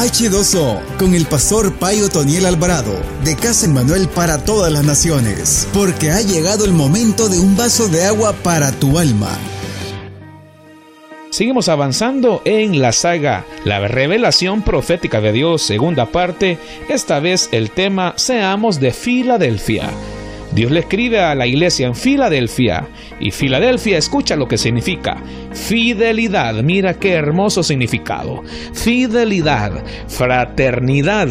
H2O con el pastor Payo Toniel Alvarado de Casa Manuel para todas las naciones, porque ha llegado el momento de un vaso de agua para tu alma. Seguimos avanzando en la saga La revelación profética de Dios, segunda parte, esta vez el tema Seamos de Filadelfia. Dios le escribe a la iglesia en Filadelfia y Filadelfia escucha lo que significa fidelidad. Mira qué hermoso significado. Fidelidad, fraternidad,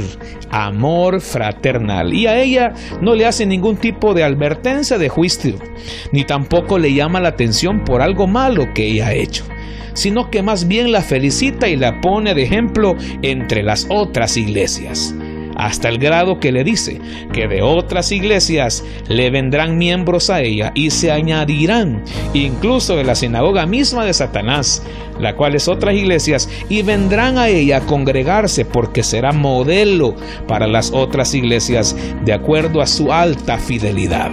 amor fraternal. Y a ella no le hace ningún tipo de advertencia de juicio, ni tampoco le llama la atención por algo malo que ella ha hecho sino que más bien la felicita y la pone de ejemplo entre las otras iglesias hasta el grado que le dice que de otras iglesias le vendrán miembros a ella y se añadirán incluso de la sinagoga misma de Satanás, la cual es otras iglesias, y vendrán a ella a congregarse porque será modelo para las otras iglesias de acuerdo a su alta fidelidad.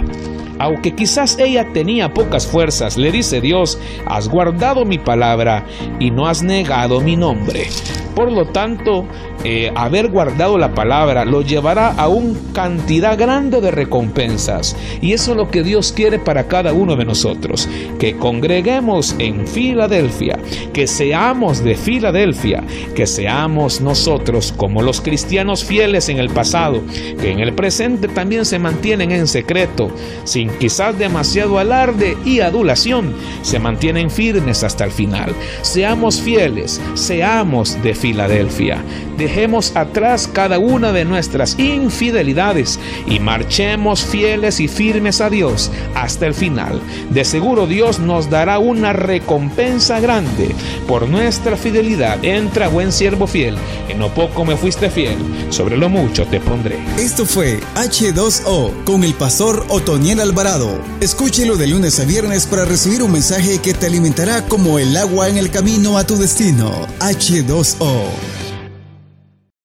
Aunque quizás ella tenía pocas fuerzas, le dice Dios, has guardado mi palabra y no has negado mi nombre. Por lo tanto, eh, haber guardado la palabra lo llevará a una cantidad grande de recompensas. Y eso es lo que Dios quiere para cada uno de nosotros. Que congreguemos en Filadelfia, que seamos de Filadelfia, que seamos nosotros como los cristianos fieles en el pasado, que en el presente también se mantienen en secreto, sin quizás demasiado alarde y adulación, se mantienen firmes hasta el final. Seamos fieles, seamos de Filadelfia Filadelfia. Dejemos atrás cada una de nuestras infidelidades y marchemos fieles y firmes a Dios hasta el final. De seguro Dios nos dará una recompensa grande por nuestra fidelidad. Entra, buen siervo fiel, en lo poco me fuiste fiel, sobre lo mucho te pondré. Esto fue H2O con el pastor Otoniel Alvarado. Escúchelo de lunes a viernes para recibir un mensaje que te alimentará como el agua en el camino a tu destino. H2O.